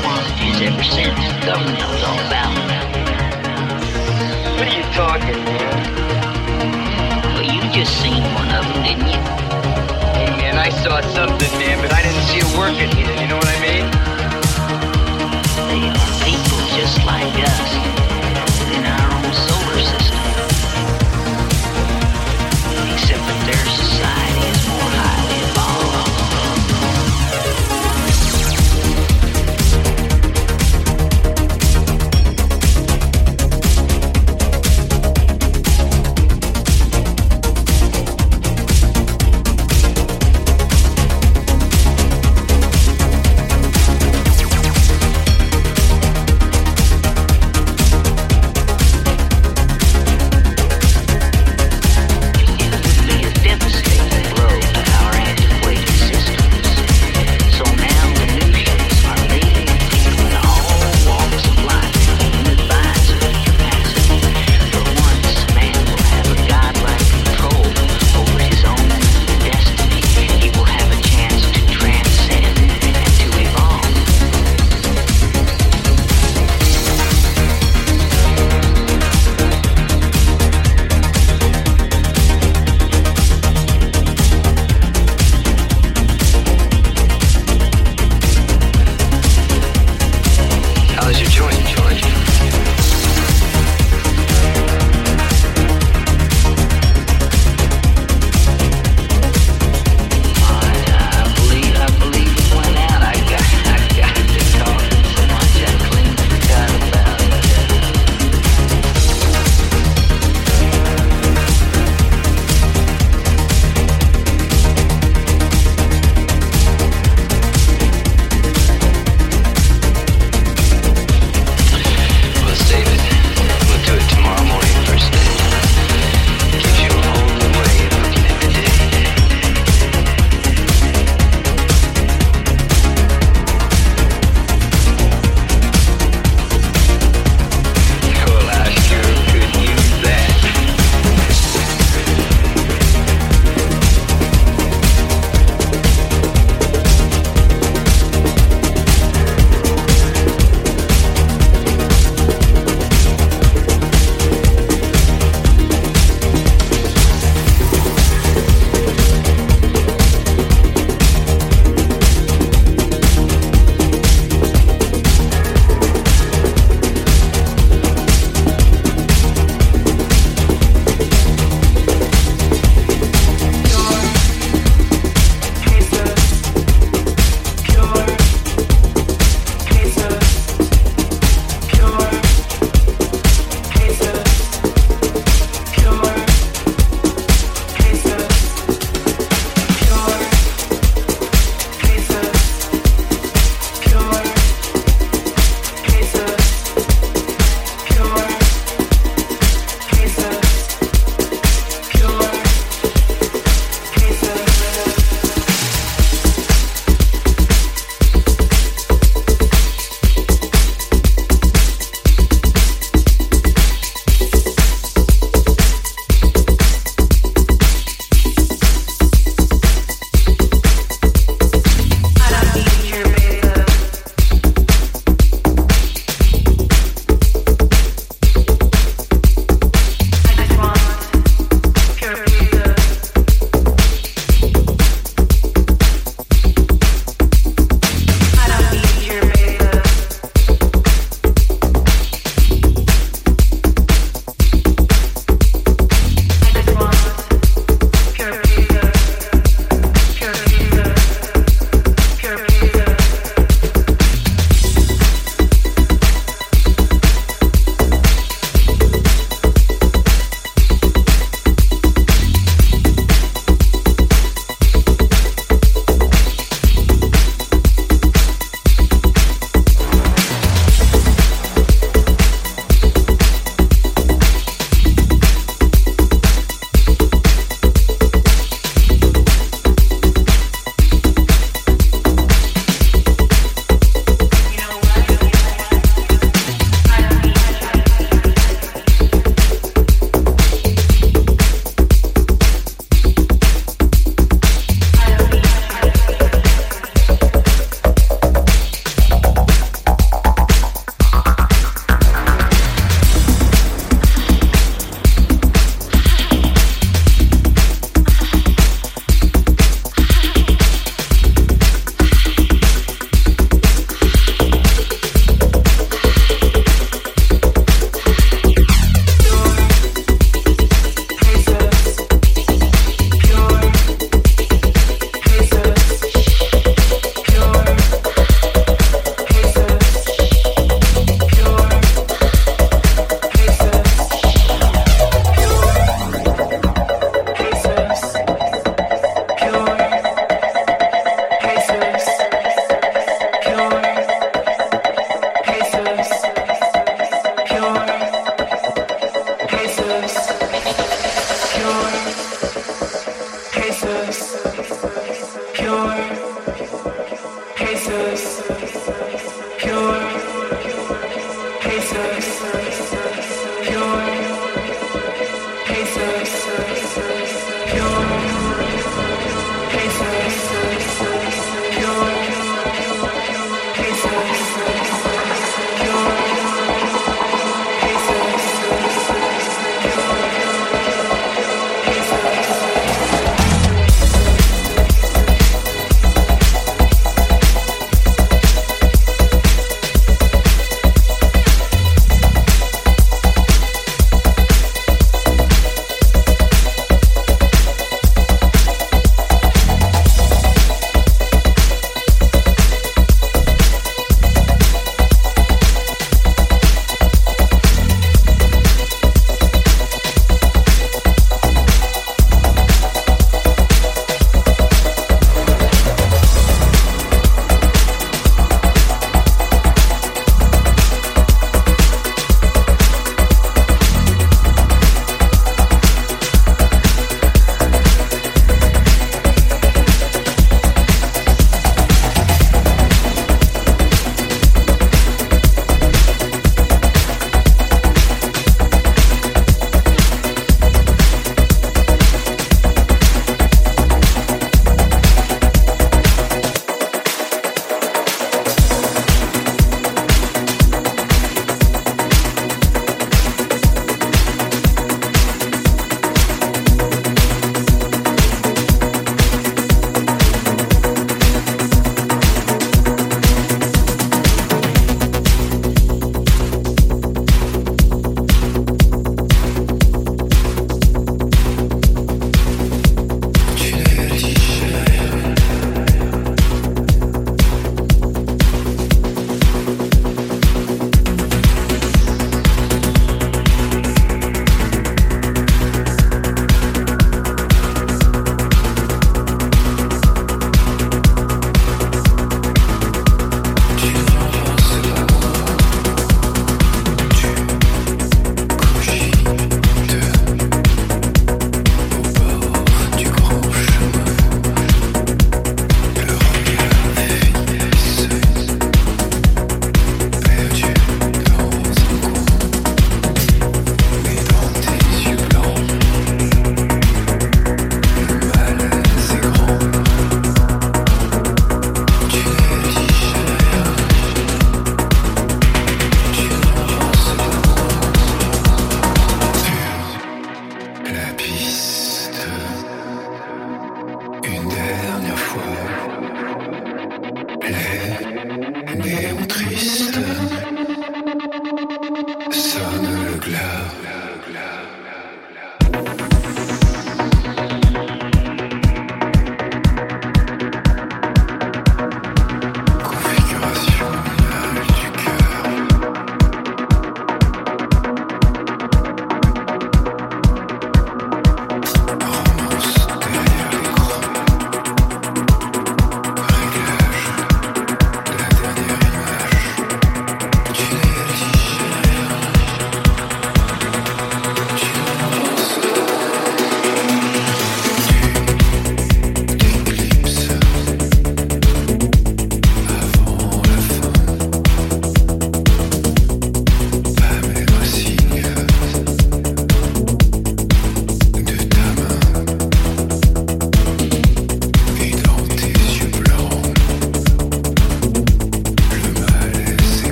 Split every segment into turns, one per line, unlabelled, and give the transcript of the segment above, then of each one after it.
quantities ever since. The government knows all about them. What are you talking, about? Well, you just seen one of them, didn't you? Hey, man, I saw something, man, but I didn't see it
working here. You know what I mean?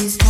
these.